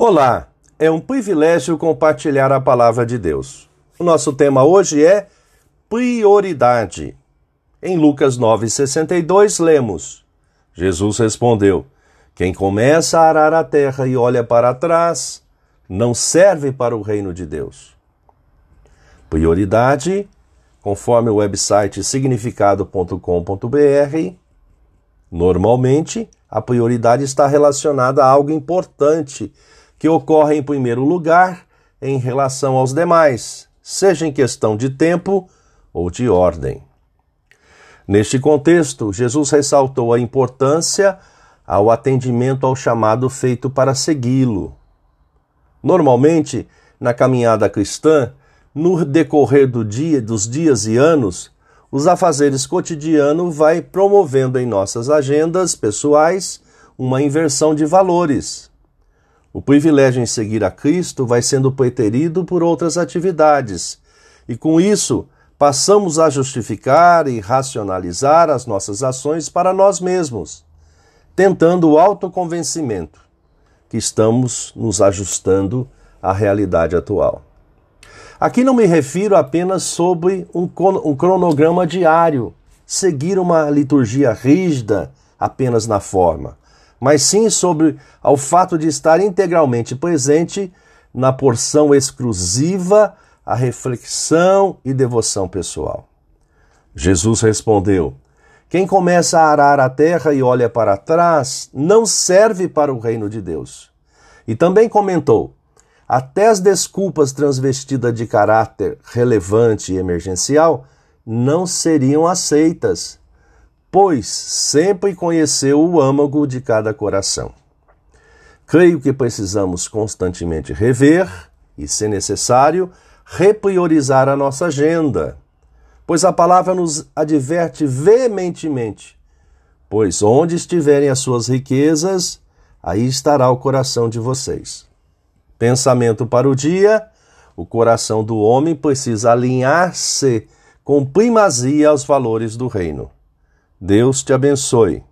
Olá, é um privilégio compartilhar a palavra de Deus. O nosso tema hoje é prioridade. Em Lucas 9,62 lemos: Jesus respondeu: Quem começa a arar a terra e olha para trás, não serve para o reino de Deus. Prioridade, conforme o website significado.com.br, normalmente a prioridade está relacionada a algo importante que ocorre em primeiro lugar em relação aos demais, seja em questão de tempo ou de ordem. Neste contexto, Jesus ressaltou a importância ao atendimento ao chamado feito para segui-lo. Normalmente, na caminhada cristã, no decorrer do dia, dos dias e anos, os afazeres cotidianos vai promovendo em nossas agendas pessoais uma inversão de valores, o privilégio em seguir a Cristo vai sendo preterido por outras atividades, e com isso passamos a justificar e racionalizar as nossas ações para nós mesmos, tentando o autoconvencimento que estamos nos ajustando à realidade atual. Aqui não me refiro apenas sobre um, cronograma diário, seguir uma liturgia rígida apenas na forma mas sim sobre ao fato de estar integralmente presente na porção exclusiva a reflexão e devoção pessoal. Jesus respondeu: Quem começa a arar a terra e olha para trás não serve para o reino de Deus. E também comentou: Até as desculpas transvestidas de caráter relevante e emergencial não seriam aceitas pois sempre conheceu o âmago de cada coração. Creio que precisamos constantemente rever e, se necessário, repriorizar a nossa agenda, pois a palavra nos adverte veementemente: pois onde estiverem as suas riquezas, aí estará o coração de vocês. Pensamento para o dia: o coração do homem precisa alinhar-se com primazia aos valores do reino. Deus te abençoe.